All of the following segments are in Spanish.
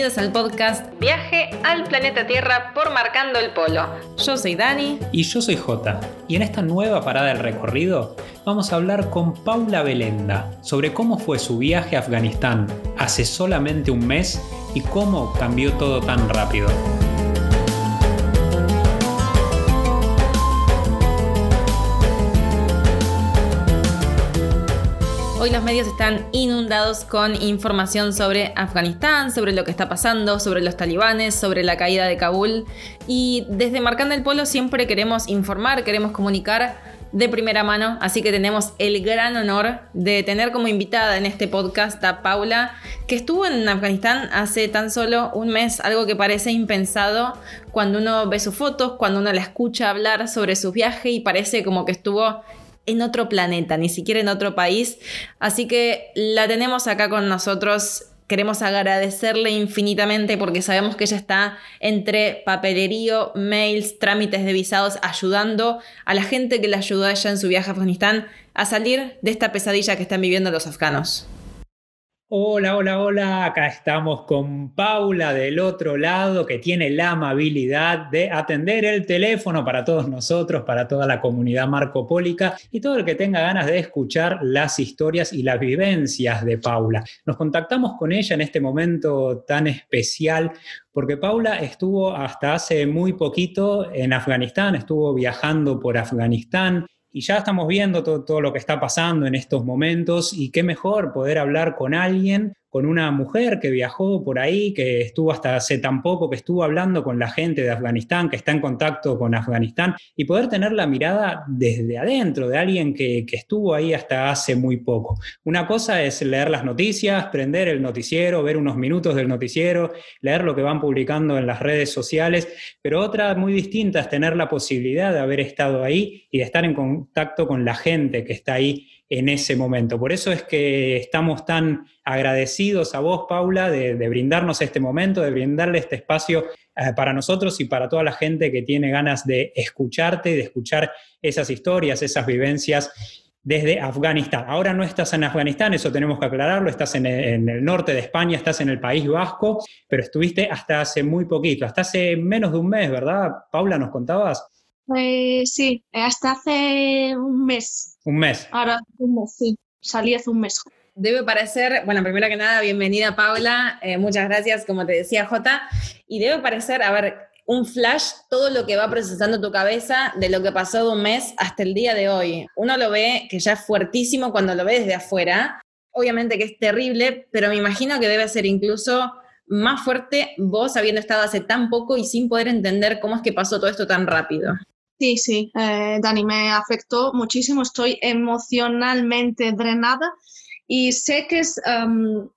bienvenidos al podcast Viaje al planeta Tierra por Marcando el Polo. Yo soy Dani. Y yo soy Jota. Y en esta nueva parada del recorrido vamos a hablar con Paula Belenda sobre cómo fue su viaje a Afganistán hace solamente un mes y cómo cambió todo tan rápido. Hoy los medios están inundados con información sobre Afganistán, sobre lo que está pasando, sobre los talibanes, sobre la caída de Kabul. Y desde Marcando el Polo siempre queremos informar, queremos comunicar de primera mano, así que tenemos el gran honor de tener como invitada en este podcast a Paula, que estuvo en Afganistán hace tan solo un mes, algo que parece impensado cuando uno ve sus fotos, cuando uno la escucha hablar sobre su viaje y parece como que estuvo en otro planeta, ni siquiera en otro país. Así que la tenemos acá con nosotros. Queremos agradecerle infinitamente porque sabemos que ella está entre papelerío, mails, trámites de visados, ayudando a la gente que le ayudó a ella en su viaje a Afganistán a salir de esta pesadilla que están viviendo los afganos. Hola, hola, hola. Acá estamos con Paula del otro lado que tiene la amabilidad de atender el teléfono para todos nosotros, para toda la comunidad marcopólica y todo el que tenga ganas de escuchar las historias y las vivencias de Paula. Nos contactamos con ella en este momento tan especial porque Paula estuvo hasta hace muy poquito en Afganistán, estuvo viajando por Afganistán, y ya estamos viendo todo, todo, lo que está pasando en estos momentos y qué mejor poder hablar con alguien con una mujer que viajó por ahí, que estuvo hasta hace tan poco, que estuvo hablando con la gente de Afganistán, que está en contacto con Afganistán, y poder tener la mirada desde adentro de alguien que, que estuvo ahí hasta hace muy poco. Una cosa es leer las noticias, prender el noticiero, ver unos minutos del noticiero, leer lo que van publicando en las redes sociales, pero otra muy distinta es tener la posibilidad de haber estado ahí y de estar en contacto con la gente que está ahí en ese momento. Por eso es que estamos tan agradecidos a vos, Paula, de, brindarnos este momento, de brindarle este espacio eh, para nosotros y para toda la gente que tiene ganas de escucharte y de escuchar esas historias, esas vivencias desde Afganistán. Ahora no estás en Afganistán, eso tenemos que aclararlo, estás en el, norte de España, estás en el País Vasco, pero estuviste hasta hace muy poquito, hasta hace menos de un mes, ¿verdad? Paula, ¿nos contabas? Eh, sí, hasta hace un mes. Un mes. Ahora, un mes, sí. Salí hace un mes. Debe parecer, bueno, primero que nada, bienvenida Paula, eh, muchas gracias, como te decía Jota, y debe parecer, a ver, un flash todo lo que va procesando tu cabeza de lo que pasó de un mes hasta el día de hoy. Uno lo ve que ya es fuertísimo cuando lo ve desde afuera, obviamente que es terrible, pero me imagino que debe ser incluso más fuerte vos habiendo estado hace tan poco y sin poder entender cómo es que pasó todo esto tan rápido. Sí, sí, eh, Dani, me afectó muchísimo, estoy emocionalmente drenada y sé que es, um,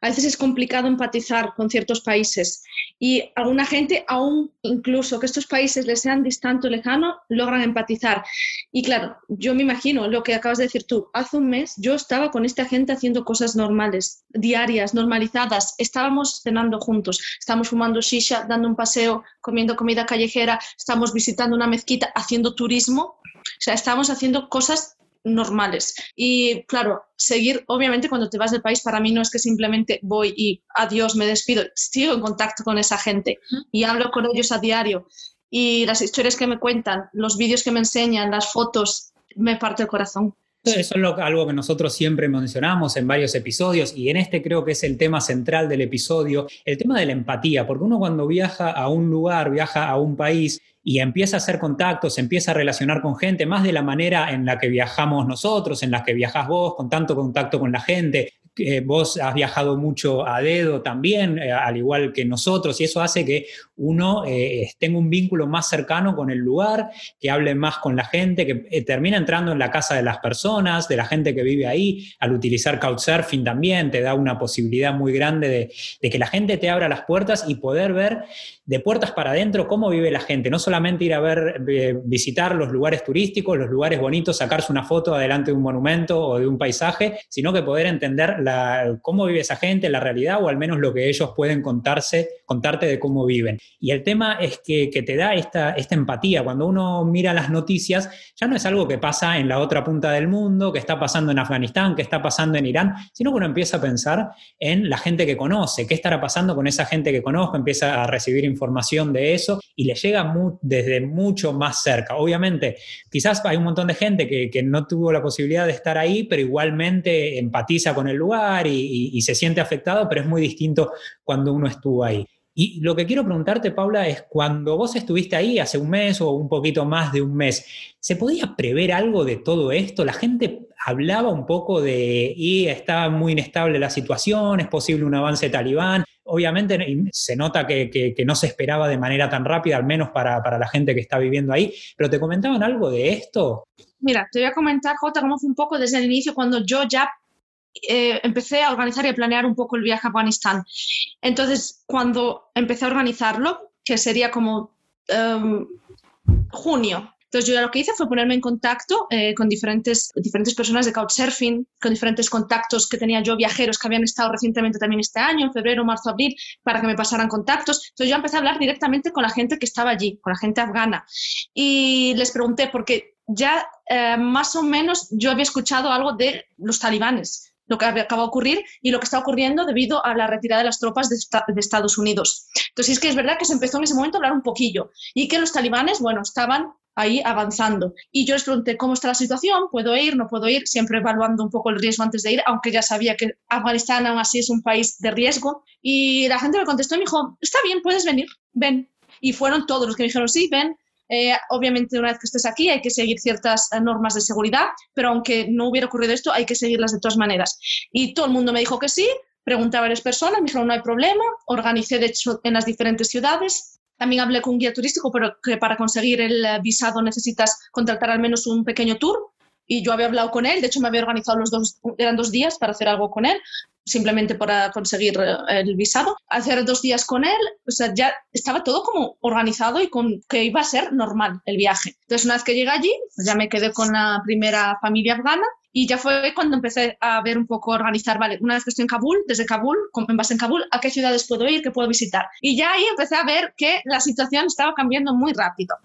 a veces es complicado empatizar con ciertos países y alguna gente, aún incluso que estos países les sean distante o lejano, logran empatizar. Y claro, yo me imagino lo que acabas de decir tú. Hace un mes yo estaba con esta gente haciendo cosas normales, diarias, normalizadas. Estábamos cenando juntos, estamos fumando shisha, dando un paseo, comiendo comida callejera, estamos visitando una mezquita, haciendo turismo. O sea, estamos haciendo cosas normales. Y claro, seguir, obviamente cuando te vas del país, para mí no es que simplemente voy y adiós, me despido, sigo en contacto con esa gente y hablo con ellos a diario. Y las historias que me cuentan, los vídeos que me enseñan, las fotos, me parte el corazón. Eso es algo que nosotros siempre mencionamos en varios episodios y en este creo que es el tema central del episodio, el tema de la empatía, porque uno cuando viaja a un lugar, viaja a un país, y empieza a hacer contactos, empieza a relacionar con gente, más de la manera en la que viajamos nosotros, en la que viajas vos, con tanto contacto con la gente, vos has viajado mucho a dedo también, eh, al igual que nosotros, y eso hace que uno eh, tenga un vínculo más cercano con el lugar, que hable más con la gente, que eh, termina entrando en la casa de las personas, de la gente que vive ahí. Al utilizar Couchsurfing también te da una posibilidad muy grande de, que la gente te abra las puertas y poder ver de puertas para adentro cómo vive la gente, no solamente ir a ver, visitar los lugares turísticos, los lugares bonitos, sacarse una foto adelante de un monumento o de un paisaje, sino que poder entender cómo vive esa gente, la realidad o al menos lo que ellos pueden contarse, contarte de cómo viven. Y el tema es que, te da esta, empatía. Cuando uno mira las noticias, ya no es algo que pasa en la otra punta del mundo, que está pasando en Afganistán, que está pasando en Irán, sino que uno empieza a pensar en la gente que conoce, qué estará pasando con esa gente que conozco, empieza a recibir información de eso y le llega desde mucho más cerca. Obviamente, quizás hay un montón de gente que, no tuvo la posibilidad de estar ahí, pero igualmente empatiza con el lugar y se siente afectado, pero es muy distinto cuando uno estuvo ahí. Y lo que quiero preguntarte, Paula, es cuando vos estuviste ahí hace un mes o un poquito más de un mes, ¿se podía prever algo de todo esto? La gente hablaba un poco de, y estaba muy inestable la situación, es posible un avance talibán. Obviamente se nota que, no se esperaba de manera tan rápida, al menos para, para la gente que está viviendo ahí, pero ¿te comentaban algo de esto? Mira, te voy a comentar, Jota, cómo fue un poco desde el inicio cuando yo ya eh, empecé a organizar y a planear un poco el viaje a Afganistán. Entonces, cuando empecé a organizarlo, que sería como em, junio, entonces yo ya lo que hice fue ponerme en contacto eh, con diferentes, diferentes personas de Couchsurfing, con diferentes contactos que tenía yo, viajeros que habían estado recientemente también este año, en febrero, marzo, abril, para que me pasaran contactos. Entonces yo empecé a hablar directamente con la gente que estaba allí, con la gente afgana. Y les pregunté, porque ya eh, más o menos yo había escuchado algo de los talibanes lo que acaba de ocurrir y lo que está ocurriendo debido a la retirada de las tropas de, Estados Unidos. Entonces, es que es verdad que se empezó en ese momento a hablar un poquillo y que los talibanes, bueno, estaban ahí avanzando. Y yo les pregunté cómo está la situación, puedo ir, no puedo ir, siempre evaluando un poco el riesgo antes de ir, aunque ya sabía que Afganistán aún así es un país de riesgo. Y la gente me contestó y me dijo, está bien, puedes venir, ven. Y fueron todos los que me dijeron, sí, ven, eh, obviamente, una vez que estés aquí hay que seguir ciertas eh, normas de seguridad, pero aunque no hubiera ocurrido esto, hay que seguirlas de todas maneras. Y todo el mundo me dijo que sí, pregunté a varias personas, me dijeron no hay problema, organicé de hecho en las diferentes ciudades. También hablé con un guía turístico, pero que para conseguir el eh, visado necesitas contratar al menos un pequeño tour y yo había hablado con él, de hecho me había organizado los dos, eran dos días para hacer algo con él, simplemente para conseguir eh, el visado. Hacer dos días con él, o sea, ya estaba todo como organizado y con que iba a ser normal el viaje. Entonces, una vez que llegué allí, pues ya me quedé con la primera familia afgana y ya fue cuando empecé a ver un poco, organizar, vale, una vez que estoy en Kabul, desde Kabul, en base en Kabul, ¿a qué ciudades puedo ir, qué puedo visitar? Y ya ahí empecé a ver que la situación estaba cambiando muy rápido.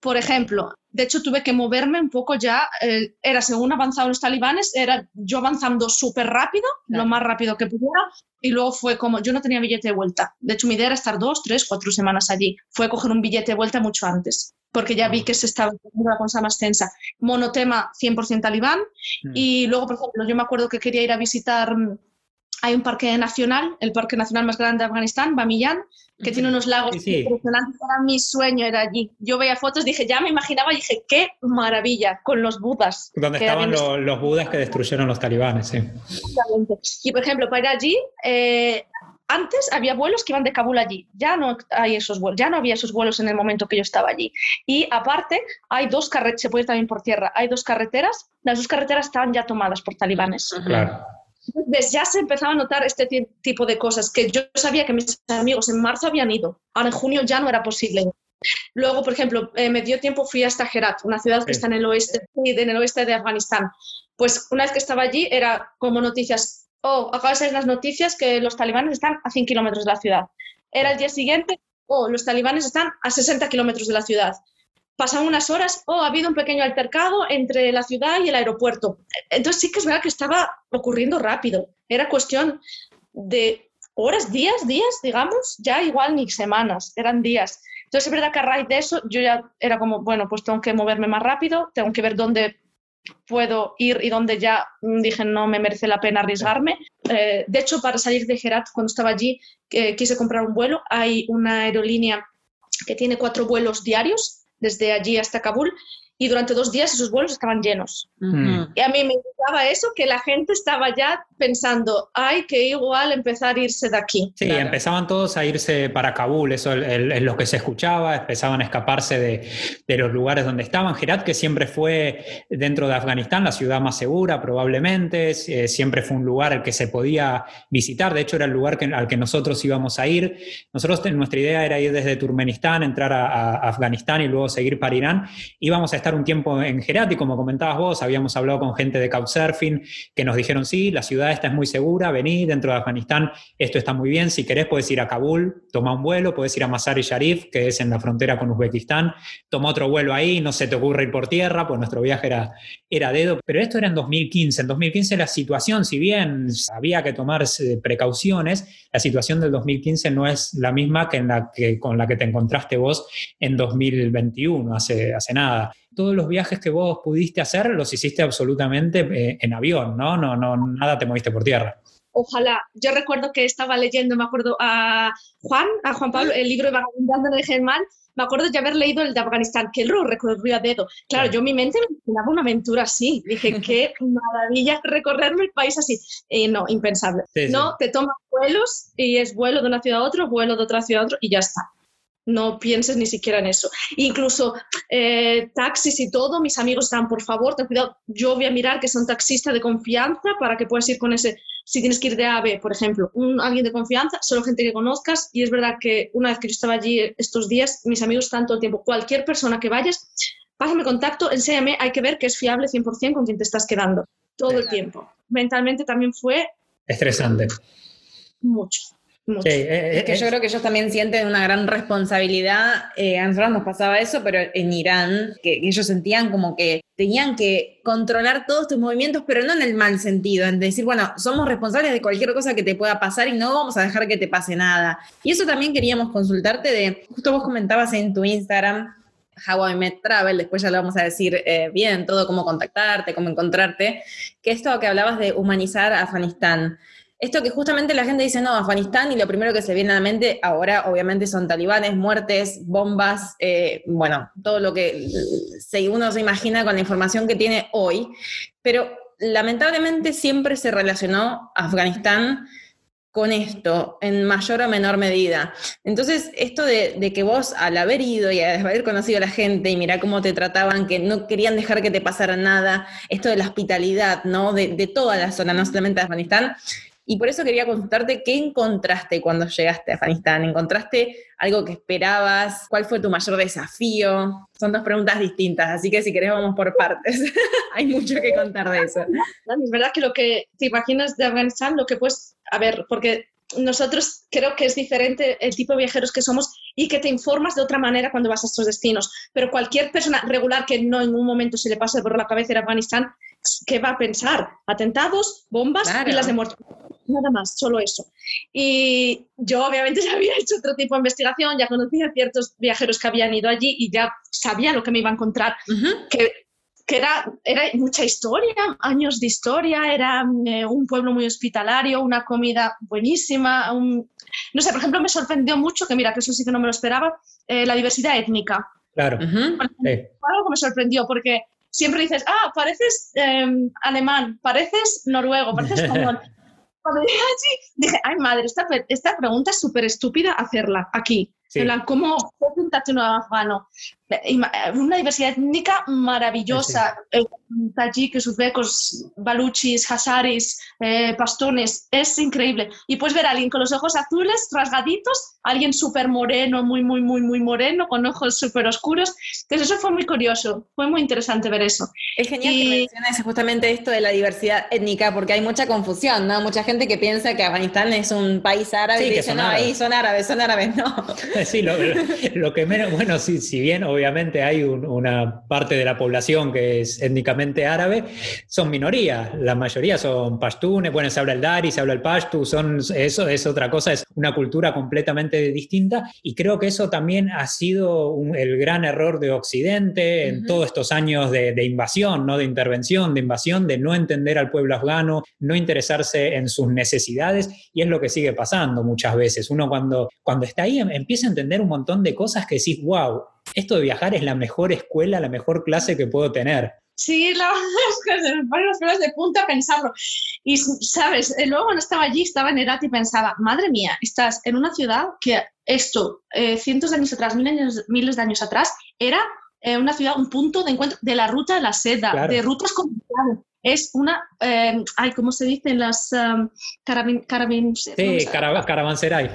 Por ejemplo, de hecho tuve que moverme un poco ya, eh, era según avanzaban los talibanes, era yo avanzando súper rápido, lo más rápido que pudiera, y luego fue como, yo no tenía billete de vuelta. De hecho, mi idea era estar dos, tres, cuatro semanas allí. Fue coger un billete de vuelta mucho antes, porque ya vi que se estaba poniendo la cosa más tensa. Monotema 100% talibán, mm. y luego, por ejemplo, yo me acuerdo que quería ir a visitar hay un parque nacional, el parque nacional más grande de Afganistán, Bamiyan, que tiene unos lagos impresionantes. Para mi sueño era allí. Yo veía fotos, dije, ya me imaginaba, dije, qué maravilla, con los budas. Donde estaban los, budas que destruyeron los talibanes, sí. Exactamente. Y por ejemplo, para ir allí, eh, antes había vuelos que iban de Kabul allí, ya no hay esos vuelos, ya no había esos vuelos en el momento que yo estaba allí. Y aparte, hay dos carreteras, se puede ir también por tierra, hay dos carreteras, las dos carreteras estaban ya tomadas por talibanes. Claro. Entonces ya se empezaba a notar este tipo de cosas, que yo sabía que mis amigos en marzo habían ido, ahora en junio ya no era posible. Luego, por ejemplo, eh, me dio tiempo, fui hasta Herat, una ciudad que está en el, oeste, en el oeste de Afganistán. Pues una vez que estaba allí era como noticias, oh, acaba de ser las noticias que los talibanes están a 100 kilómetros de la ciudad. Era el día siguiente, oh, los talibanes están a 60 kilómetros de la ciudad pasan unas horas, oh, ha habido un pequeño altercado entre la ciudad y el aeropuerto. Entonces sí que es verdad que estaba ocurriendo rápido. Era cuestión de horas, días, días, digamos, ya igual ni semanas, eran días. Entonces es verdad que a raíz de eso yo ya era como, bueno, pues tengo que moverme más rápido, tengo que ver dónde puedo ir y dónde ya dije no me merece la pena arriesgarme. Eh, de hecho, para salir de Herat, cuando estaba allí, eh, quise comprar un vuelo. Hay una aerolínea que tiene cuatro vuelos diarios desde allí hasta Kabul y durante dos días esos vuelos estaban llenos. Y a mí me gustaba eso, que la gente estaba ya pensando, hay que igual empezar a irse de aquí. Sí, empezaban todos a irse para Kabul, eso es lo que se escuchaba, empezaban a escaparse de, los lugares donde estaban. Herat, que siempre fue dentro de Afganistán la ciudad más segura, probablemente, eh, siempre fue un lugar al que se podía visitar, de hecho era el lugar al que nosotros íbamos a ir. Nosotros, nuestra idea era ir desde Turkmenistán, entrar a, a Afganistán y luego seguir para Irán. Íbamos a estar un tiempo en Gerati, como comentabas vos, habíamos hablado con gente de Couchsurfing que nos dijeron, sí, la ciudad está muy segura, vení dentro de Afganistán, esto está muy bien, si querés puedes ir a Kabul, toma un vuelo, puedes ir a Mazar-i Sharif, que es en la frontera con Uzbekistán, toma otro vuelo ahí, no se te ocurre ir por tierra, pues nuestro viaje era, era dedo, pero esto era en 2015, en 2015 la situación, si bien había que tomar precauciones, la situación del 2015 no es la misma que, en la que con la que te encontraste vos en 2021, hace, hace nada. Todos los viajes que vos pudiste hacer los hiciste absolutamente eh, en avión, ¿no? No, no, nada te moviste por tierra. Ojalá. Yo recuerdo que estaba leyendo, me acuerdo, a Juan, a Juan Pablo, el libro de Vagabundando de Germán, me acuerdo de haber leído el de Afganistán, que él lo recorrió a dedo. Claro, yo en mi mente me imaginaba una aventura así. Dije, qué maravilla recorrerme el país así. Y no, impensable. no, te tomas vuelos y es vuelo de una ciudad a otra, vuelo de otra ciudad a otra y ya está no pienses ni siquiera en eso. Incluso eh, taxis y todo, mis amigos están, por favor, ten cuidado, yo voy a mirar que son taxistas de confianza para que puedas ir con ese, si tienes que ir de AVE, por ejemplo, un, alguien de confianza, solo gente que conozcas, y es verdad que una vez que yo estaba allí estos días, mis amigos están todo el tiempo, cualquier persona que vayas, pásame contacto, enséñame, hay que ver que es fiable 100% con quien te estás quedando, todo el tiempo. Mentalmente también fue... Estresante. Mucho. Eh, es que eh, yo creo que ellos también sienten una gran responsabilidad. Eh, a nosotros nos pasaba eso, pero en Irán, que, ellos sentían como que tenían que controlar todos tus movimientos, pero no en el mal sentido, en decir, bueno, somos responsables de cualquier cosa que te pueda pasar y no vamos a dejar que te pase nada. Y eso también queríamos consultarte de, justo vos comentabas en tu Instagram, How I Met Travel, después ya lo vamos a decir bien, todo cómo contactarte, cómo encontrarte, que esto que hablabas de humanizar Afganistán. Esto que justamente la gente dice, no, Afganistán, y lo primero que se viene a la mente ahora, obviamente, son talibanes, muertes, bombas, eh, bueno, todo lo que uno se imagina con la información que tiene hoy. Pero lamentablemente siempre se relacionó Afganistán con esto, en mayor o menor medida. Entonces, esto de, que vos, al haber ido y haber conocido a la gente y mirar cómo te trataban, que no querían dejar que te pasara nada, esto de la hospitalidad, ¿no? De, de toda la zona, no solamente de Afganistán, y por eso quería consultarte qué encontraste cuando llegaste a Afganistán. ¿Encontraste algo que esperabas? ¿Cuál fue tu mayor desafío? Son dos preguntas distintas, así que si querés vamos por partes. Hay mucho que contar de eso. Es verdad que lo que te imaginas de Afganistán, lo que puedes, a ver, porque nosotros creo que es diferente el tipo de viajeros que somos y que te informas de otra manera cuando vas a estos destinos. Pero cualquier persona regular que no en un momento se le pase por la cabeza ir a Afganistán, ¿qué va a pensar? Atentados, bombas y las de muerte nada más, solo eso. Y yo obviamente ya había hecho otro tipo de investigación, ya conocía a ciertos viajeros que habían ido allí y ya sabía lo que me iba a encontrar, que, que, era, era mucha historia, años de historia, era eh, un pueblo muy hospitalario, una comida buenísima, no sé, por ejemplo, me sorprendió mucho, que mira, que eso sí que no me lo esperaba, eh, la diversidad étnica. Claro. Fue algo que me sorprendió porque siempre dices, ah, pareces em, alemán, pareces noruego, pareces español. cuando llegué allí, dije, ay madre, esta, esta pregunta es súper estúpida hacerla aquí. En plan, ¿cómo pintaste un afgano? Una diversidad étnica maravillosa. Sí. Tajiques, uzbecos, baluchis, hazaris, eh, pastones. Es increíble. Y puedes ver a alguien con los ojos azules, rasgaditos, alguien súper moreno, muy, muy, muy, muy moreno, con ojos súper oscuros. Entonces, eso fue muy curioso. Fue muy interesante ver eso. Es genial que menciones justamente esto de la diversidad étnica, porque hay mucha confusión, ¿no? Mucha gente que piensa que Afganistán es un país árabe y dice, no, ahí son árabes, son árabes, no. Sí, lo, que menos, bueno, sí, si bien obviamente hay una parte de la población que es étnicamente árabe, son minorías, la mayoría son pashtunes, bueno, se habla el dari, se habla el pashtu, son, eso es otra cosa, es una cultura completamente distinta y creo que eso también ha sido el gran error de Occidente en todos estos años de, de invasión, ¿no? de intervención, de invasión, de no entender al pueblo afgano, no interesarse en sus necesidades y es lo que sigue pasando muchas veces. Uno cuando, cuando está ahí em, empieza a entender un montón de cosas que decís, wow, esto de viajar es la mejor escuela, la mejor clase que puedo tener. Sí, la verdad es que me ponen los pelos de punta a pensarlo. Y, ¿sabes? Eh, luego cuando estaba allí, estaba en Herat y pensaba, madre mía, estás en una ciudad que esto, eh, cientos de años atrás, miles, miles de años atrás, era eh, una ciudad, un punto de encuentro de la ruta de la seda, de rutas comerciales es una, eh, ay, ¿cómo se dicen las um, carabin, Sí, caravanserai.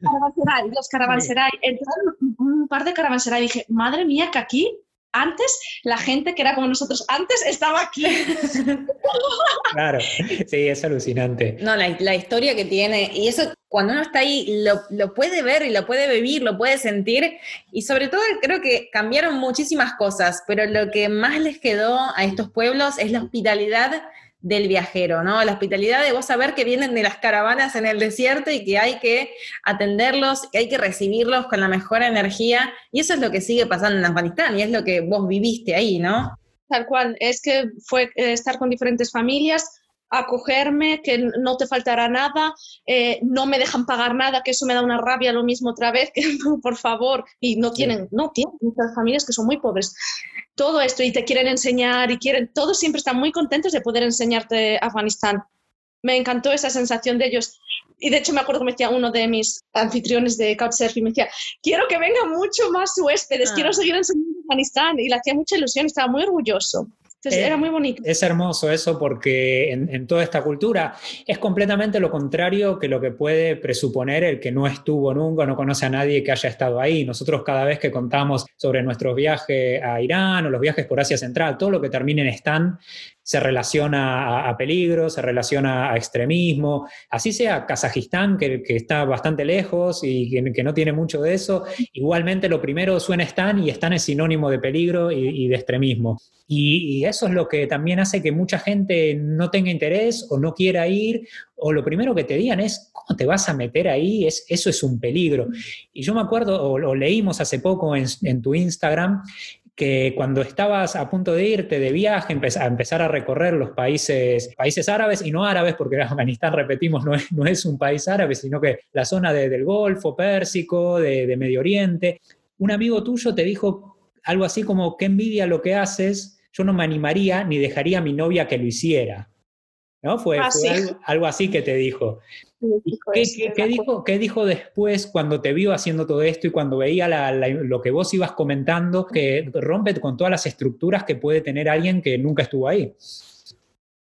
Caravanserai, los caravanserai. Entraron un par de caravanserai y dije, madre mía, que aquí antes la gente que era como nosotros antes estaba aquí. claro, sí, es alucinante. No, la, historia que tiene, y eso cuando uno está ahí lo, lo, puede ver y lo puede vivir, lo puede sentir, y sobre todo creo que cambiaron muchísimas cosas, pero lo que más les quedó a estos pueblos es la hospitalidad del viajero, ¿no? La hospitalidad de vos saber que vienen de las caravanas en el desierto y que hay que atenderlos, que hay que recibirlos con la mejor energía. Y eso es lo que sigue pasando en Afganistán y es lo que vos viviste ahí, ¿no? Tal cual, es que fue eh, estar con diferentes familias, acogerme, que no te faltará nada, eh, no me dejan pagar nada, que eso me da una rabia lo mismo otra vez, que por favor, y no tienen, no tienen muchas familias que son muy pobres todo esto y te quieren enseñar y quieren, todos siempre están muy contentos de poder enseñarte Afganistán. Me encantó esa sensación de ellos. Y de hecho me acuerdo que me decía uno de mis anfitriones de Couchsurfing, me decía, quiero que venga mucho más huéspedes, quiero ah. seguir enseñando Afganistán. Y le hacía mucha ilusión, estaba muy orgulloso. Entonces, era muy bonito. Es hermoso eso porque en, toda esta cultura es completamente lo contrario que lo que puede presuponer el que no estuvo nunca, no conoce a nadie que haya estado ahí. Nosotros cada vez que contamos sobre nuestros viajes a Irán o los viajes por Asia Central, todo lo que termine en Stan se relaciona a, peligro, se relaciona a extremismo, así sea Kazajistán, que, está bastante lejos y que, no tiene mucho de eso, igualmente lo primero suena Stan y Stan es sinónimo de peligro y, de extremismo. Y, eso es lo que también hace que mucha gente no tenga interés o no quiera ir, o lo primero que te digan es, ¿cómo te vas a meter ahí? Es, eso es un peligro. Y yo me acuerdo, o, lo leímos hace poco en tu Instagram, que cuando estabas a punto de irte de viaje, a empezar a recorrer los países, países árabes y no árabes, porque Afganistán, repetimos, no es, no es un país árabe, sino que la zona del Golfo Pérsico, de, Medio Oriente, un amigo tuyo te dijo algo así como, qué envidia lo que haces, yo no me animaría ni dejaría a mi novia que lo hiciera. ¿No? Fue, ah, algo, así que te dijo. ¿Qué, dijo, ¿Qué, dijo, después cuando te vio haciendo todo esto y cuando veía lo que vos ibas comentando, que rompe con todas las estructuras que puede tener alguien que nunca estuvo ahí?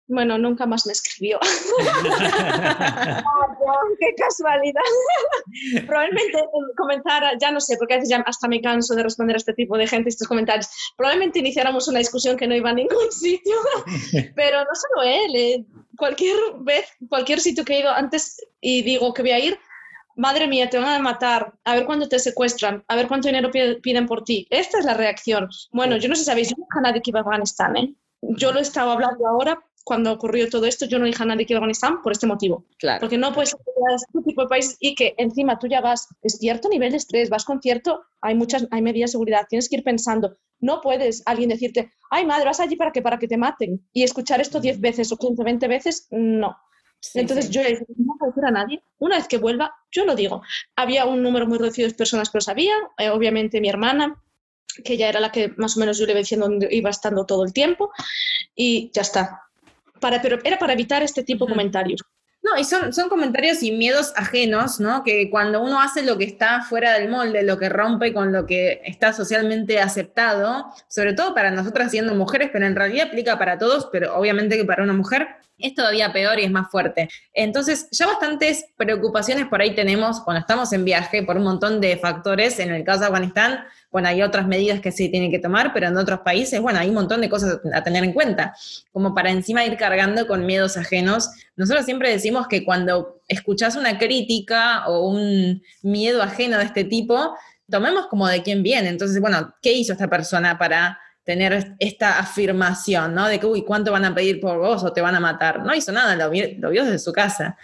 Bueno, nunca más me escribió. ¡Qué casualidad! Probablemente comenzara, ya no sé, porque a veces ya hasta me canso de responder a este tipo de gente estos comentarios. Probablemente iniciáramos una discusión que no iba a ningún sitio, pero no solo él. Eh, cualquier vez, cualquier sitio que he ido antes y digo que voy a ir, madre mía, te van a matar, a ver cuándo te secuestran, a ver cuánto dinero piden por ti. Esta es la reacción. Bueno, yo no sé si sabéis, yo nunca nadie que iba a Afganistán, ¿eh? Yo lo he estado hablando ahora cuando ocurrió todo esto, yo no dije a nadie que iba a Afganistán por este motivo. Claro. Porque no puedes ir a este tipo de países y que encima tú ya vas, es cierto nivel de estrés, vas con cierto, hay muchas, hay medidas de seguridad, tienes que ir pensando. No puedes alguien decirte, ay madre, vas allí para que, para que te maten. Y escuchar esto 10 veces o 15, 20 veces, no. Entonces yo le dije, no puedo decir a nadie. Una vez que vuelva, yo lo digo. Había un número muy reducido de personas que lo sabían, eh, obviamente mi hermana, que ya era la que más o menos yo le iba diciendo dónde iba estando todo el tiempo, y ya está para, pero era para evitar este tipo de comentarios. No, y son, son comentarios y miedos ajenos, ¿no? Que cuando uno hace lo que está fuera del molde, lo que rompe con lo que está socialmente aceptado, sobre todo para nosotras siendo mujeres, pero en realidad aplica para todos, pero obviamente que para una mujer es todavía peor y es más fuerte. Entonces, ya bastantes preocupaciones por ahí tenemos cuando estamos en viaje por un montón de factores. En el caso de Afganistán, bueno, hay otras medidas que se tienen que tomar, pero en otros países, bueno, hay un montón de cosas a tener en cuenta, como para encima ir cargando con miedos ajenos. Nosotros siempre decimos que cuando escuchás una crítica o un miedo ajeno de este tipo, tomemos como de quién viene. Entonces, bueno, ¿qué hizo esta persona para tener esta afirmación, ¿no? De que, uy, ¿cuánto van a pedir por vos o te van a matar? No hizo nada, lo vio desde su casa.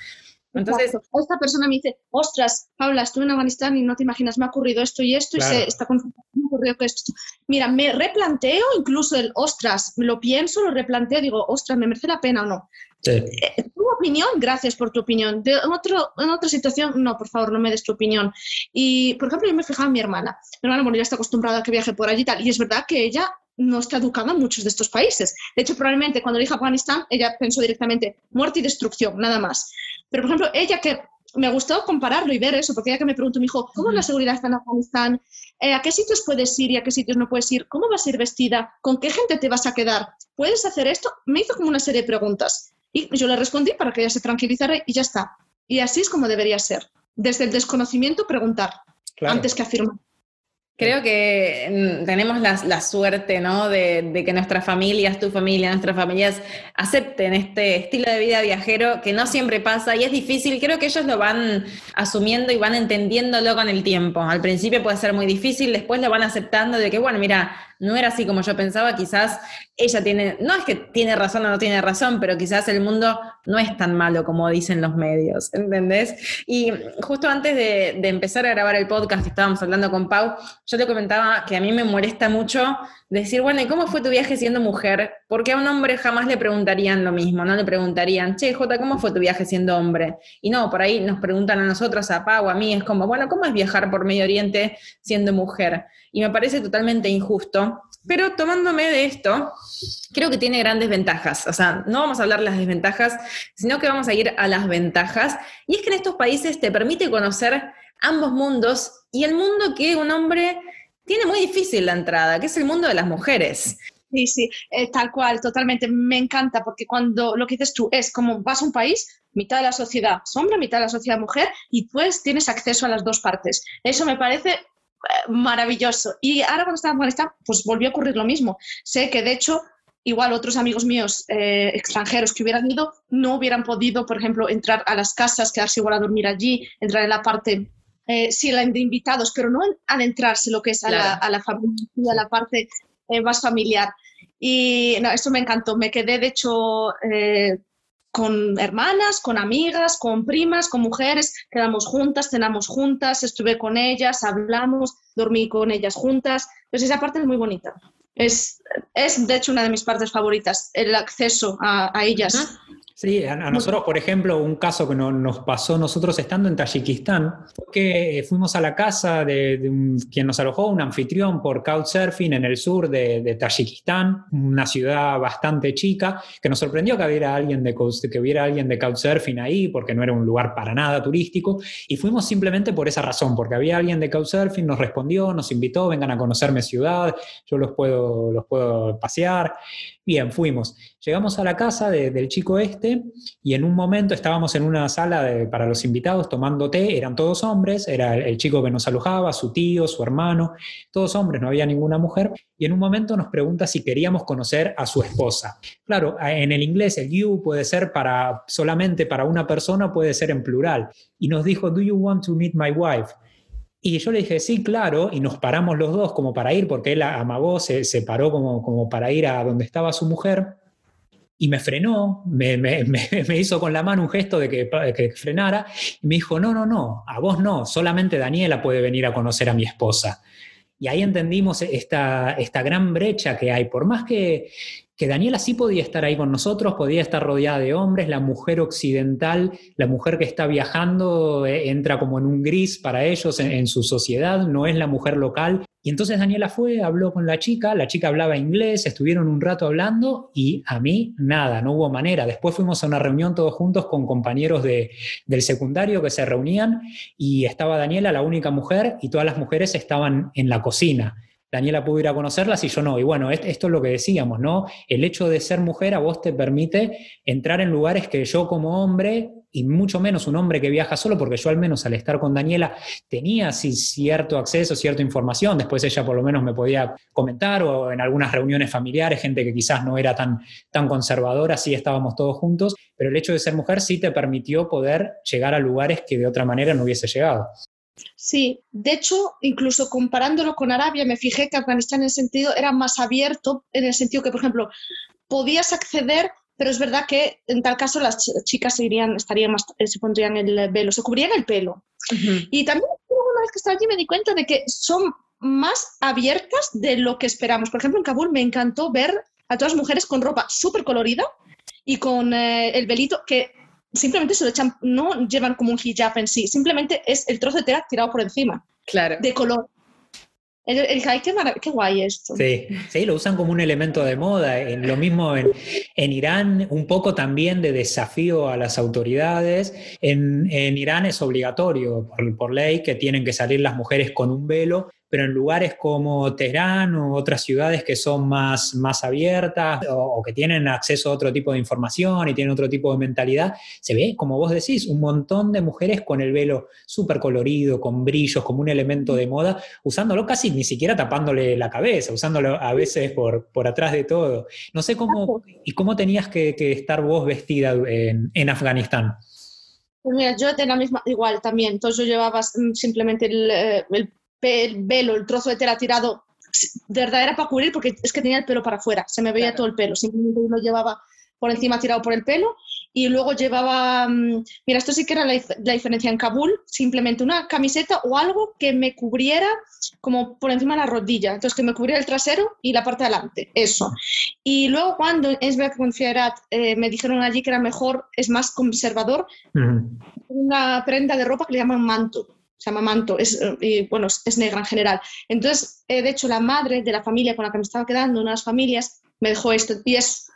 Entonces, esta persona me dice, ostras, Paula, estuve en Afganistán y no te imaginas, me ha ocurrido esto y esto y se está me ocurrido que esto. Mira, me replanteo incluso el, ostras, lo pienso, lo replanteo, digo, ostras, ¿me merece la pena o no? Eh, tu opinión, gracias por tu opinión. De otro, en otra situación, no, por favor, no me des tu opinión. Y, por ejemplo, yo me fijaba en mi hermana. Mi hermana, bueno, ya está acostumbrada a que viaje por allí y tal. Y es verdad que ella no está educada en muchos de estos países. De hecho, probablemente cuando dije Afganistán, ella pensó directamente muerte y destrucción, nada más. Pero, por ejemplo, ella que me gustó compararlo y ver eso, porque ella que me preguntó, me dijo, ¿cómo es la seguridad en Afganistán? Eh, ¿A qué sitios puedes ir y a qué sitios no puedes ir? ¿Cómo vas a ir vestida? ¿Con qué gente te vas a quedar? ¿Puedes hacer esto? Me hizo como una serie de preguntas. Y yo le respondí para que ella se tranquilizara y ya está. Y así es como debería ser. Desde el desconocimiento, preguntar, antes que afirmar. Creo que mm, tenemos la, suerte, ¿no? De, que nuestras familias, tu familia, nuestras familias acepten este estilo de vida viajero que no siempre pasa y es difícil. Creo que ellos lo van asumiendo y van entendiéndolo con el tiempo. Al principio puede ser muy difícil, después lo van aceptando de que, bueno, mira, no era así como yo pensaba, quizás ella tiene, no es que tiene razón o no tiene razón, pero quizás el mundo no es tan malo como dicen los medios, ¿entendés? Y justo antes de, de empezar a grabar el podcast estábamos hablando con Pau, yo le comentaba que a mí me molesta mucho decir, bueno, ¿y cómo fue tu viaje siendo mujer? Porque a un hombre jamás le preguntarían lo mismo, no le preguntarían, che, Jota, ¿cómo fue tu viaje siendo hombre? Y no, por ahí nos preguntan a nosotros, a Pau, a mí, es como, bueno, ¿cómo es viajar por Medio Oriente siendo mujer? Y me parece totalmente injusto. Pero tomándome de esto, creo que tiene grandes ventajas. O sea, no vamos a hablar de las desventajas, sino que vamos a ir a las ventajas. Y es que en estos países te permite conocer ambos mundos y el mundo que un hombre tiene muy difícil la entrada, que es el mundo de las mujeres. Sí, sí, eh, tal cual, totalmente. Me encanta porque cuando lo que dices tú es como vas a un país, mitad de la sociedad es hombre, mitad de la sociedad mujer, y pues tienes acceso a las dos partes. Eso me parece eh, maravilloso. Y ahora cuando estaba en Afganistán, pues volvió a ocurrir lo mismo. Sé que de hecho, igual otros amigos míos eh, extranjeros que hubieran ido, no hubieran podido, por ejemplo, entrar a las casas, quedarse igual a dormir allí, entrar en la parte eh, sí, la de invitados, pero no adentrarse lo que es a, la, familia, a la parte eh, más familiar. Y no, eso me encantó. Me quedé, de hecho, eh, con hermanas, con amigas, con primas, con mujeres, quedamos juntas, cenamos juntas, estuve con ellas, hablamos, dormí con ellas juntas. Entonces esa parte es muy bonita. Es, es de hecho una de mis partes favoritas, el acceso a, ellas. Sí, a, nosotros, por ejemplo, un caso que nos pasó nosotros estando en Tayikistán, fue que fuimos a la casa de, quien nos alojó, un anfitrión por Couchsurfing en el sur de, Tayikistán, una ciudad bastante chica, que nos sorprendió que hubiera alguien de, que hubiera alguien de Couchsurfing ahí, porque no era un lugar para nada turístico, y fuimos simplemente por esa razón, porque había alguien de Couchsurfing, nos respondió, nos invitó, vengan a conocerme ciudad, yo los puedo, los puedo pasear. Bien, fuimos. Llegamos a la casa del chico este y en un momento estábamos en una sala para los invitados tomando té, eran todos hombres, era el chico que nos alojaba, su tío, su hermano, todos hombres, no había ninguna mujer, y en un momento nos pregunta si queríamos conocer a su esposa. Claro, en el inglés el you puede ser para solamente para una persona, puede ser en plural, y nos dijo, "Do you want to meet my wife?" Y yo le dije, sí, claro, y nos paramos los dos como para ir, porque él amagó, se, se paró como, como para ir a donde estaba su mujer, y me frenó, me, me, me, hizo con la mano un gesto de que, que, frenara, y me dijo, no, no, no, a vos no, solamente Daniela puede venir a conocer a mi esposa. Y ahí entendimos esta, esta gran brecha que hay, por más que, que Daniela sí podía estar ahí con nosotros, podía estar rodeada de hombres, la mujer occidental, la mujer que está viajando, eh, entra como en un gris para ellos en, su sociedad, no es la mujer local. Y entonces Daniela fue, habló con la chica, la chica hablaba inglés, estuvieron un rato hablando y a mí nada, no hubo manera. Después fuimos a una reunión todos juntos con compañeros de, del secundario que se reunían y estaba Daniela, la única mujer, y todas las mujeres estaban en la cocina. Daniela pudo ir a conocerlas y yo no. Y bueno, esto es lo que decíamos, ¿no? El hecho de ser mujer a vos te permite entrar en lugares que yo como hombre, y mucho menos un hombre que viaja solo, porque yo al menos al estar con Daniela tenía cierto acceso, cierta información, después ella por lo menos me podía comentar o en algunas reuniones familiares, gente que quizás no era tan, tan conservadora, sí estábamos todos juntos, pero el hecho de ser mujer sí te permitió poder llegar a lugares que de otra manera no hubiese llegado. Sí, de hecho, incluso comparándolo con Arabia, me fijé que Afganistán en ese sentido era más abierto, en el sentido que, por ejemplo, podías acceder, pero es verdad que en tal caso las chicas se, irían, estarían más, eh, se pondrían el velo, se cubrían el pelo. Y también una vez que estaba allí me di cuenta de que son más abiertas de lo que esperamos. Por ejemplo, en Kabul me encantó ver a todas las mujeres con ropa súper colorida y con eh, el velito que simplemente se lo echan, no llevan como un hijab en sí, simplemente es el trozo de tela tirado por encima. Claro. De color. El, el, qué, guay esto. Sí, sí, lo usan como un elemento de moda. En, lo mismo en, en, Irán, un poco también de desafío a las autoridades. En, en Irán es obligatorio por, por, ley que tienen que salir las mujeres con un velo, pero en lugares como Teherán o otras ciudades que son más, más abiertas o, que tienen acceso a otro tipo de información y tienen otro tipo de mentalidad, se ve, como vos decís, un montón de mujeres con el velo súper colorido, con brillos, como un elemento de moda, usándolo casi ni siquiera tapándole la cabeza, usándolo a veces por, por atrás de todo. No sé cómo, y cómo tenías que, estar vos vestida en, en Afganistán. Pues mira, yo de la misma, igual también, entonces yo llevaba simplemente el, eh, el, el, velo, el trozo de tela tirado, de verdad era para cubrir porque es que tenía el pelo para afuera, se me veía todo el pelo, simplemente lo llevaba por encima tirado por el pelo y luego llevaba, mm, mira, esto sí que era la, diferencia en Kabul, simplemente una camiseta o algo que me cubriera como por encima de la rodilla, entonces que me cubriera el trasero y la parte de adelante, eso. Y luego cuando que con eh, me dijeron allí que era mejor, es más conservador, una prenda de ropa que le llaman manto se llama manto, es, eh, y, bueno, es negra en general. Entonces, eh, de hecho, la madre de la familia con la que me estaba quedando, una de las familias, me dejó esto, y es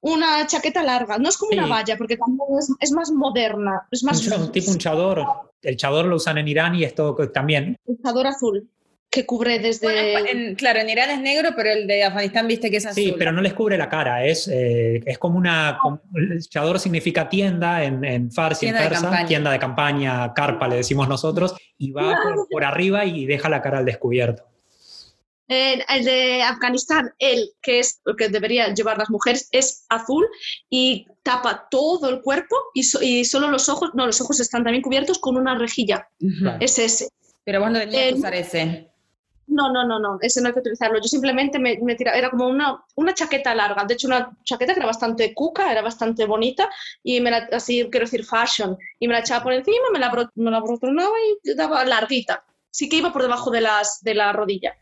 una chaqueta larga, no es como una valla, porque también es, más moderna, es más... Un, tipo un chador, el chador lo usan en Irán y esto también. El chador azul que cubre desde... claro, en Irán es negro, pero el de Afganistán viste que es azul. Sí, pero no les cubre la cara, es, eh, es como una... el chador significa tienda en, en farsi, en persa, tienda de campaña, carpa le decimos nosotros, y va por, arriba y deja la cara al descubierto. el de Afganistán, el que es el que deberían llevar las mujeres, es azul y tapa todo el cuerpo y, y, solo los ojos, no, los ojos están también cubiertos con una rejilla. Es ese. Pero vos no deberías usar ese. No, no, no, no, ese no hay que utilizarlo. Yo simplemente me, me tiraba, era como una, una chaqueta larga, de hecho una chaqueta que era bastante cuca, era bastante bonita y me la, así quiero decir fashion, y me la echaba por encima, me la, me la y daba larguita. Sí que iba por debajo de, las, de la rodilla.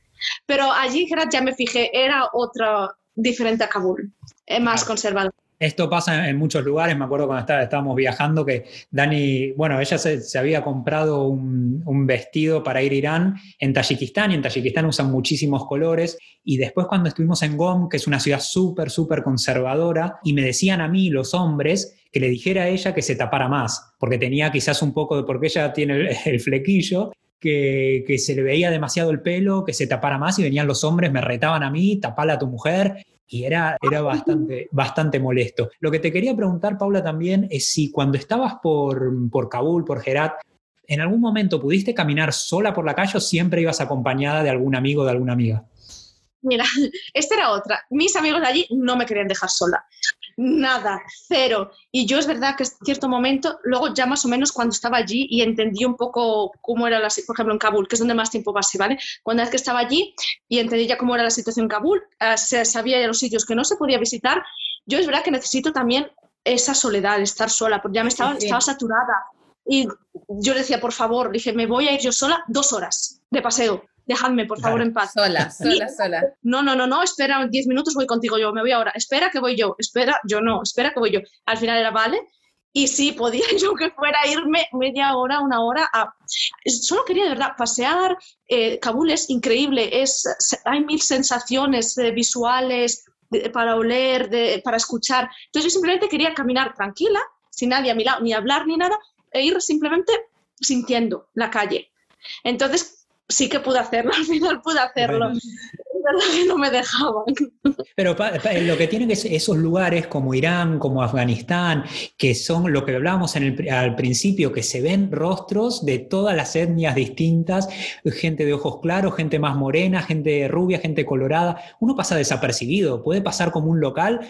Pero allí, ya me fijé, era otra diferente a Kabul, más conservadora. Esto pasa en muchos lugares, me acuerdo cuando estábamos viajando que Dani, bueno, ella se, había comprado un, vestido para ir a Irán en Tayikistán y en Tayikistán usan muchísimos colores. Y después cuando estuvimos en Gom, que es una ciudad súper, súper conservadora, y me decían a mí los hombres que le dijera a ella que se tapara más, porque tenía quizás un poco de, porque ella tiene el, flequillo, que, que, se le veía demasiado el pelo, que se tapara más y venían los hombres, me retaban a mí, tapala a tu mujer y era, era bastante, bastante molesto. Lo que te quería preguntar, Paula, también es si cuando estabas por, por Kabul, por Herat, ¿en algún momento pudiste caminar sola por la calle o siempre ibas acompañada de algún amigo o de alguna amiga? Mira, esta era otra. Mis amigos de allí no me querían dejar sola nada, cero. Y yo es verdad que en cierto momento, luego ya más o menos cuando estaba allí y entendí un poco cómo era la por ejemplo en Kabul, que es donde más tiempo pasé, ¿vale? Cuando es que estaba allí y entendí ya cómo era la situación en Kabul, eh, se sabía ya los sitios que no se podía visitar, yo es verdad que necesito también esa soledad, estar sola, porque ya me estaba, estaba saturada. Y yo le decía, por favor, dije, me voy a ir yo sola dos horas de paseo dejadme por favor en paz. Sola, sola, sola. No, no, no, no, espera diez minutos, voy contigo yo, me voy ahora, espera que voy yo, espera, yo no, espera que voy yo. Al final era vale. Y sí, podía yo que fuera irme media hora, una hora a... Solo quería de verdad pasear. Eh, Kabul es increíble, es, hay mil sensaciones eh, visuales para oler, de, para escuchar. Entonces yo simplemente quería caminar tranquila, sin nadie a mi lado, ni hablar ni nada, e ir simplemente sintiendo la calle. Entonces sí que pude hacerlo, al final pude hacerlo. Verdad que no me dejaban. Pero lo que tienen es esos lugares como Irán, como Afganistán, que son lo que hablábamos en el, al principio, que se ven rostros de todas las etnias distintas, gente de ojos claros, gente más morena, gente rubia, gente colorada. Uno pasa desapercibido, puede pasar como un local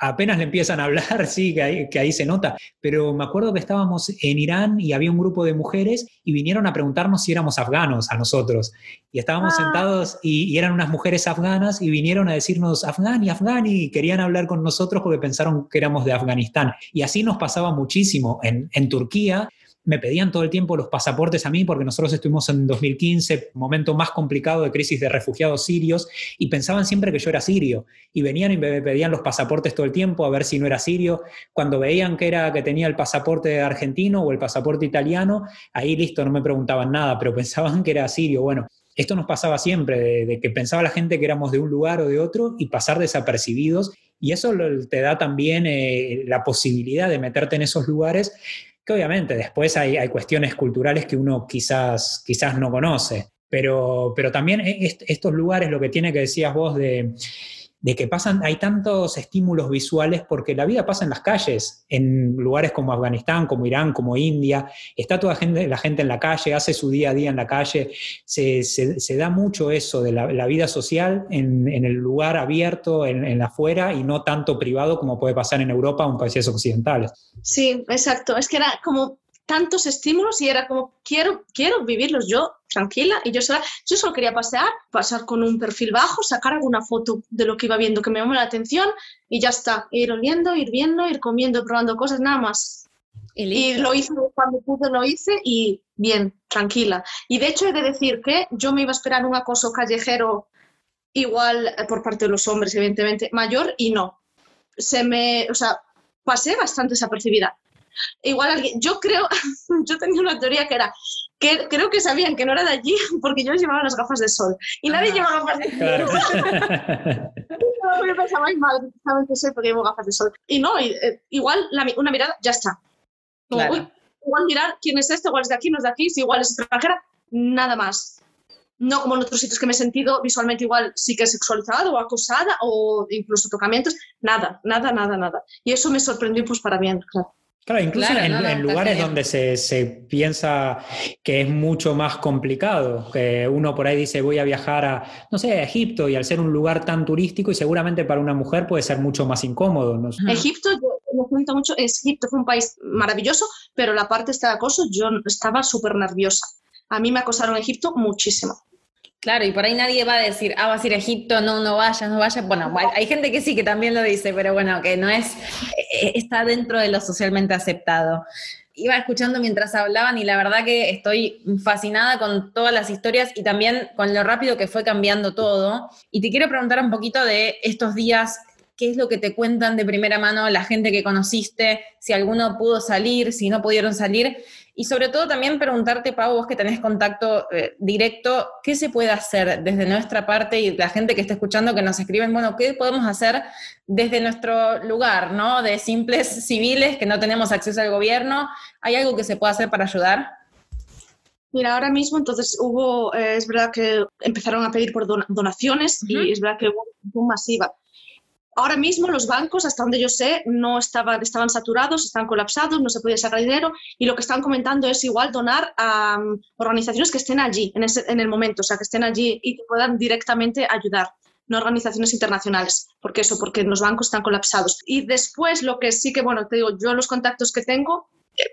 apenas le empiezan a hablar, sí, que ahí, se nota, pero me acuerdo que estábamos en Irán y había un grupo de mujeres y vinieron a preguntarnos si éramos afganos a nosotros. Y estábamos ah. sentados y, eran unas mujeres afganas y vinieron a decirnos afgani, afgani, y querían hablar con nosotros porque pensaron que éramos de Afganistán. Y así nos pasaba muchísimo. En, en Turquía me pedían todo el tiempo los pasaportes a mí porque nosotros estuvimos en 2015, momento más complicado de crisis de refugiados sirios, y pensaban siempre que yo era sirio. Y venían y me pedían los pasaportes todo el tiempo a ver si no era sirio. Cuando veían que, era, que tenía el pasaporte argentino o el pasaporte italiano, ahí listo, no me preguntaban nada, pero pensaban que era sirio. Bueno, esto nos pasaba siempre, de, que pensaba la gente que éramos de un lugar o de otro y pasar desapercibidos. Y eso te da también eh, la posibilidad de meterte en esos lugares que obviamente después hay, hay, cuestiones culturales que uno quizás, quizás no conoce. pero, pero también estos lugares, lo que tiene que decías vos de de que pasan, hay tantos estímulos visuales porque la vida pasa en las calles, en lugares como Afganistán, como Irán, como India, está toda la gente en la calle, hace su día a día en la calle, se, da mucho eso de la, vida social en, el lugar abierto, en, en afuera y no tanto privado como puede pasar en Europa o en países occidentales. Sí, exacto, es que era como tantos estímulos y era como, quiero, quiero vivirlos yo tranquila y yo, sola, yo solo quería pasear, pasar con un perfil bajo, sacar alguna foto de lo que iba viendo que me llamó la atención y ya está, ir oliendo, ir viendo, ir comiendo, probando cosas, nada más. Y, lo hice cuando pude, lo hice y bien, tranquila. Y de hecho he de decir que yo me iba a esperar un acoso callejero igual eh, por parte de los hombres, evidentemente, mayor y no. Se me, o sea, pasé bastante desapercibida. Igual alguien, yo creo, yo tenía una teoría que era que creo que sabían que no era de allí porque yo llevaba las gafas de sol y nadie llevaba gafas de sol. yo pensaba, ay madre, saben que sé porque llevo gafas de sol. Y no, eh, igual una mirada, ya está. igual mirar quién es este, igual es de aquí, no es de aquí, si igual es extranjera, nada más. No como en otros sitios que me he sentido visualmente igual sí que sexualizado o acosada o incluso tocamientos, nada, nada, nada, nada. Y eso me sorprendió pues para bien, claro. Claro, incluso en, lugares donde se, piensa que es mucho más complicado, que uno por ahí dice voy a viajar a, no sé, a Egipto y al ser un lugar tan turístico y seguramente para una mujer puede ser mucho más incómodo. Egipto, yo me cuento mucho, Egipto fue un país maravilloso, pero la parte de este acoso yo estaba súper nerviosa. A mí me acosaron en Egipto muchísimo. Claro, y por ahí nadie va a decir, ah, vas a ir a Egipto, no, no vayas, no vayas. Bueno, hay gente que sí, que también lo dice, pero bueno, que no es, eh, está dentro de lo socialmente aceptado. Iba escuchando mientras hablaban y la verdad que estoy fascinada con todas las historias y también con lo rápido que fue cambiando todo. Y te quiero preguntar un poquito de estos días qué es lo que te cuentan de primera mano la gente que conociste, si alguno pudo salir, si no pudieron salir, y sobre todo también preguntarte, Pau, vos que tenés contacto eh, directo, ¿qué se puede hacer desde nuestra parte y la gente que está escuchando que nos escriben, bueno, ¿qué podemos hacer desde nuestro lugar, ¿no? De simples civiles que no tenemos acceso al gobierno. ¿Hay algo que se pueda hacer para ayudar? Mira, ahora mismo entonces hubo, eh, es verdad que empezaron a pedir por donaciones y es verdad que hubo un masiva. Ahora mismo los bancos, hasta donde yo sé, no estaban, estaban saturados, están colapsados, no se podía sacar dinero y lo que están comentando es igual donar a um, organizaciones que estén allí en, ese, en el momento, o sea, que estén allí y que puedan directamente ayudar no organizaciones internacionales. ¿Por qué eso? Porque los bancos están colapsados. Y después lo que sí que, bueno, te digo, yo los contactos que tengo,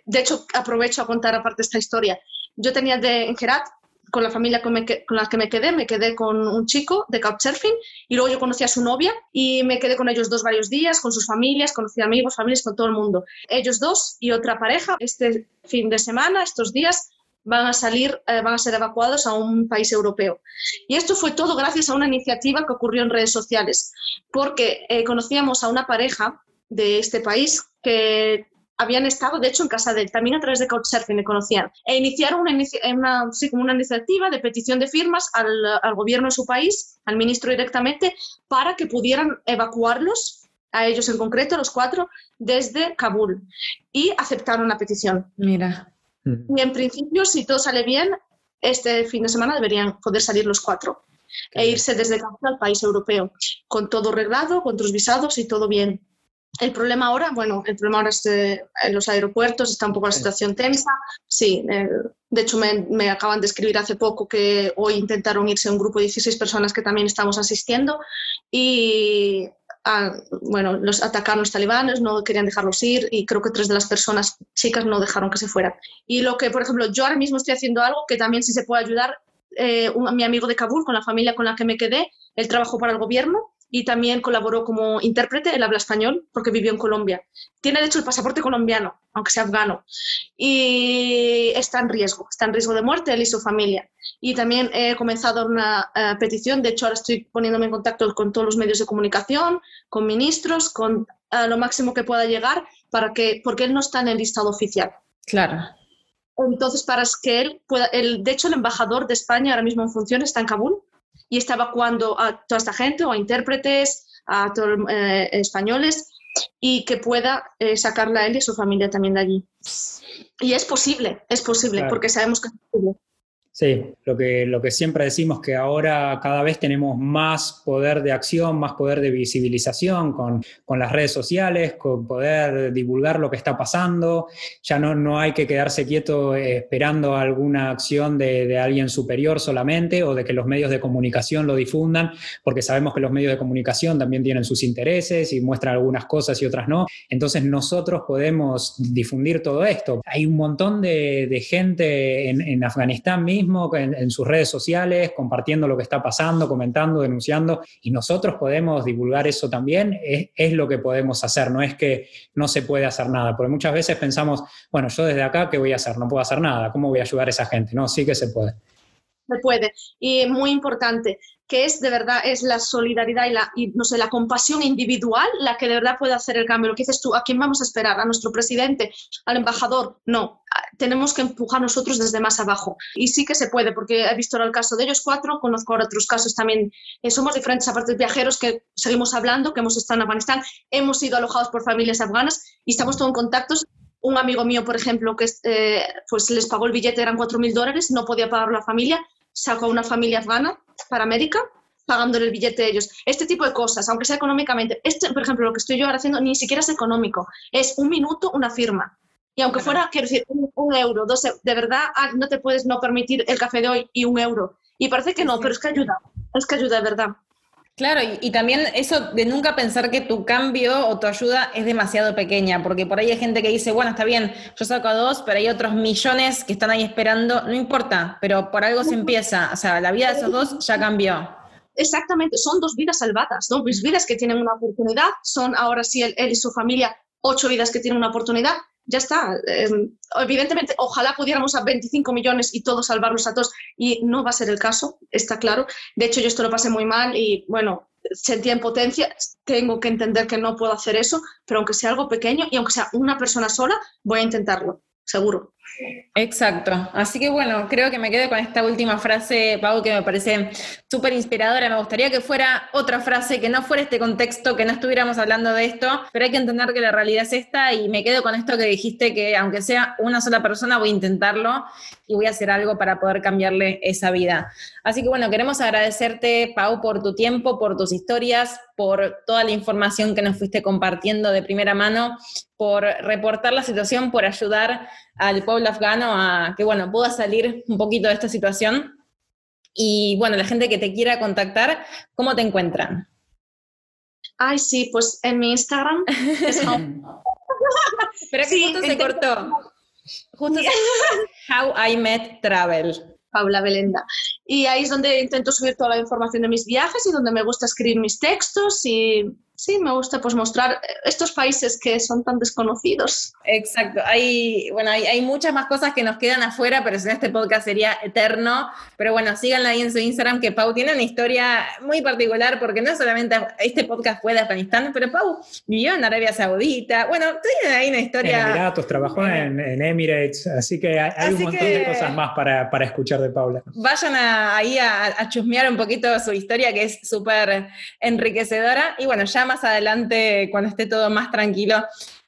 de hecho aprovecho a contar aparte esta historia. Yo tenía de, en Gerat con la familia con, la que me quedé, me quedé con un chico de Couchsurfing y luego yo conocí a su novia y me quedé con ellos dos varios días, con sus familias, conocí amigos, familias, con todo el mundo. Ellos dos y otra pareja, este fin de semana, estos días, van a salir, eh, van a ser evacuados a un país europeo. Y esto fue todo gracias a una iniciativa que ocurrió en redes sociales, porque eh, conocíamos a una pareja de este país que habían estado, de hecho, en casa de él, también a través de Couchsurfing me conocían, e iniciaron una, una, sí, como una iniciativa de petición de firmas al, al, gobierno de su país, al ministro directamente, para que pudieran evacuarlos, a ellos en concreto, los cuatro, desde Kabul. Y aceptaron la petición. Mira. Y en principio, si todo sale bien, este fin de semana deberían poder salir los cuatro e irse desde Kabul al país europeo, con todo arreglado, con tus visados y todo bien. El problema ahora, bueno, el problema ahora es en los aeropuertos, está un poco la situación tensa. Sí, eh, de hecho me, acaban de escribir hace poco que hoy intentaron irse un grupo de 16 personas que también estamos asistiendo y, ah, bueno, los atacaron los talibanes, no querían dejarlos ir y creo que tres de las personas chicas no dejaron que se fueran. Y lo que, por ejemplo, yo ahora mismo estoy haciendo algo que también sí se puede ayudar, eh, mi amigo de Kabul, con la familia con la que me quedé, él trabajó para el gobierno y también colaboró como intérprete, él habla español porque vivió en Colombia. Tiene de hecho el pasaporte colombiano, aunque sea afgano, y está en riesgo, está en riesgo de muerte él y su familia. Y también he comenzado una eh, petición, de hecho ahora estoy poniéndome en contacto con todos los medios de comunicación, con ministros, con eh, lo máximo que pueda llegar, para que, porque él no está en el listado oficial. Claro. Entonces, para que él pueda, el, de hecho el embajador de España ahora mismo en función está en Kabul, y está evacuando a toda esta gente, o a intérpretes, a todos eh, españoles, y que pueda eh, sacarla a él y a su familia también de allí. Y es posible, es posible, porque sabemos que es posible. Sí, lo que, lo que siempre decimos que ahora cada vez tenemos más poder de acción, más poder de visibilización con, con, las redes sociales, con poder divulgar lo que está pasando. Ya no, no hay que quedarse quieto eh, esperando alguna acción de, de, alguien superior solamente o de que los medios de comunicación lo difundan, porque sabemos que los medios de comunicación también tienen sus intereses y muestran algunas cosas y otras no. Entonces nosotros podemos difundir todo esto. Hay un montón de, de gente en, en Afganistán mismo en, sus redes sociales, compartiendo lo que está pasando, comentando, denunciando, y nosotros podemos divulgar eso también, es, es lo que podemos hacer, no es que no se puede hacer nada, porque muchas veces pensamos, bueno, yo desde acá, ¿qué voy a hacer? No puedo hacer nada, ¿cómo voy a ayudar a esa gente? No, sí que se puede. Se puede. Y muy importante, que es de verdad, es la solidaridad y la, no sé, la compasión individual la que de verdad puede hacer el cambio. Lo que dices tú, ¿a quién vamos a esperar? ¿A nuestro presidente? ¿Al embajador? No, tenemos que empujar nosotros desde más abajo. Y sí que se puede, porque he visto el caso de ellos cuatro, conozco ahora otros casos también. Eh, somos diferentes, aparte de viajeros que seguimos hablando, que hemos estado en Afganistán, hemos sido alojados por familias afganas y estamos todos en contactos un amigo mío, por ejemplo, que eh, pues les pagó el billete, eran 4.000 dólares, no podía pagar la familia, sacó a una familia afgana para América pagándole el billete de ellos. Este tipo de cosas, aunque sea económicamente, este, por ejemplo, lo que estoy yo ahora haciendo ni siquiera es económico, es un minuto, una firma. Y aunque fuera, quiero decir, un, euro, dos de verdad ah, no te puedes no permitir el café de hoy y un euro. Y parece que no, pero es que ayuda, es que ayuda de verdad. Claro, y, también eso de nunca pensar que tu cambio o tu ayuda es demasiado pequeña, porque por ahí hay gente que dice, bueno, está bien, yo saco a dos, pero hay otros millones que están ahí esperando, no importa, pero por algo se empieza, o sea, la vida de esos dos ya cambió. Exactamente, son dos vidas salvadas, dos vidas que tienen una oportunidad, son ahora sí él, él y su familia, ocho vidas que tienen una oportunidad, ya está. Em, evidentemente, ojalá pudiéramos a 25 millones y todos salvarlos a todos, y no va a ser el caso, está claro. De hecho, yo esto lo pasé muy mal y, bueno, sentía impotencia. Tengo que entender que no puedo hacer eso, pero aunque sea algo pequeño y aunque sea una persona sola, voy a intentarlo, seguro. Exacto. Así que bueno, creo que me quedo con esta última frase, Pau, que me parece súper inspiradora. Me gustaría que fuera otra frase, que no fuera este contexto, que no estuviéramos hablando de esto, pero hay que entender que la realidad es esta y me quedo con esto que dijiste, que aunque sea una sola persona, voy a intentarlo y voy a hacer algo para poder cambiarle esa vida. Así que bueno, queremos agradecerte, Pau, por tu tiempo, por tus historias, por toda la información que nos fuiste compartiendo de primera mano, por reportar la situación, por ayudar al pueblo afgano a que, bueno, pueda salir un poquito de esta situación. Y bueno, la gente que te quiera contactar, ¿cómo te encuentran? Ay, sí, pues en mi Instagram es Pero que justo se cortó. Justo How I Met Travel. Paula Belenda. Y ahí es donde intento subir toda la información de mis viajes y donde me gusta escribir mis textos y sí, me gusta pues mostrar estos países que son tan desconocidos. Exacto, hay, bueno, hay, hay, muchas más cosas que nos quedan afuera, pero si en este podcast sería eterno. Pero bueno, síganla ahí en su Instagram, que Pau tiene una historia muy particular, porque no solamente este podcast fue de Afganistán, pero Pau vivió en Arabia Saudita. Bueno, tiene ahí una historia... En Emiratos, trabajó en, Emirates, así que hay, un montón de cosas más para, para, escuchar de Paula. Vayan ahí a, chusmear un poquito su historia, que es súper enriquecedora. Y bueno, ya más adelante, cuando esté todo más tranquilo,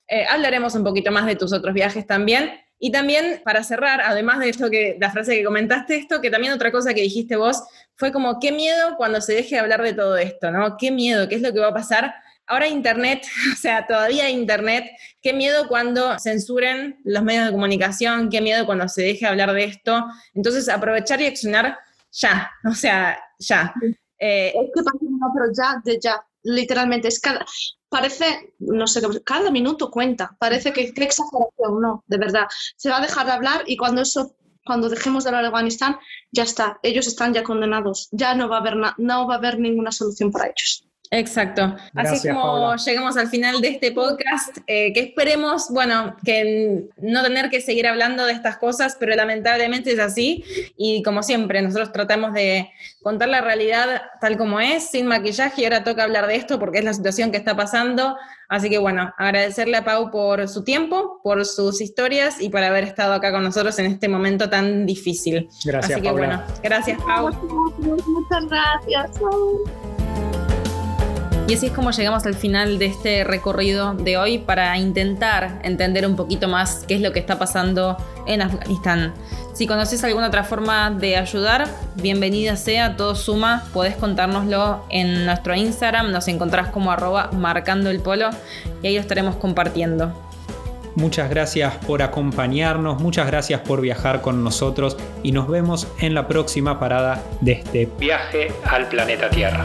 eh, hablaremos un poquito más de tus otros viajes también. Y también, para cerrar, además de esto que, la frase que comentaste, esto, que también otra cosa que dijiste vos, fue como, qué miedo cuando se deje de hablar de todo esto, ¿no? Qué miedo, qué es lo que va a pasar. Ahora Internet, o sea, todavía Internet, qué miedo cuando censuren los medios de comunicación, qué miedo cuando se deje de hablar de esto. Entonces, aprovechar y accionar ya, o sea, ya. Eh, es que no, pero ya, de ya literalmente es cada, parece, no sé, cada minuto cuenta, parece que qué exageración, no, de verdad. Se va a dejar de hablar y cuando eso, cuando dejemos de hablar de Afganistán, ya está, ellos están ya condenados, ya no va a haber, no va a haber ninguna solución para ellos. Exacto. Así como llegamos al final de este podcast, eh, que esperemos, bueno, que no tener que seguir hablando de estas cosas, pero lamentablemente es así. Y como siempre, nosotros tratamos de contar la realidad tal como es, sin maquillaje, y ahora toca hablar de esto porque es la situación que está pasando. Así que bueno, agradecerle a Pau por su tiempo, por sus historias y por haber estado acá con nosotros en este momento tan difícil. Gracias. Así que bueno, gracias Pau. Muchas gracias. Y así es como llegamos al final de este recorrido de hoy para intentar entender un poquito más qué es lo que está pasando en Afganistán. Si conoces alguna otra forma de ayudar, bienvenida sea, todo suma, podés contárnoslo en nuestro Instagram, nos encontrás como arroba marcando el polo y ahí lo estaremos compartiendo. Muchas gracias por acompañarnos, muchas gracias por viajar con nosotros y nos vemos en la próxima parada de este viaje al planeta Tierra.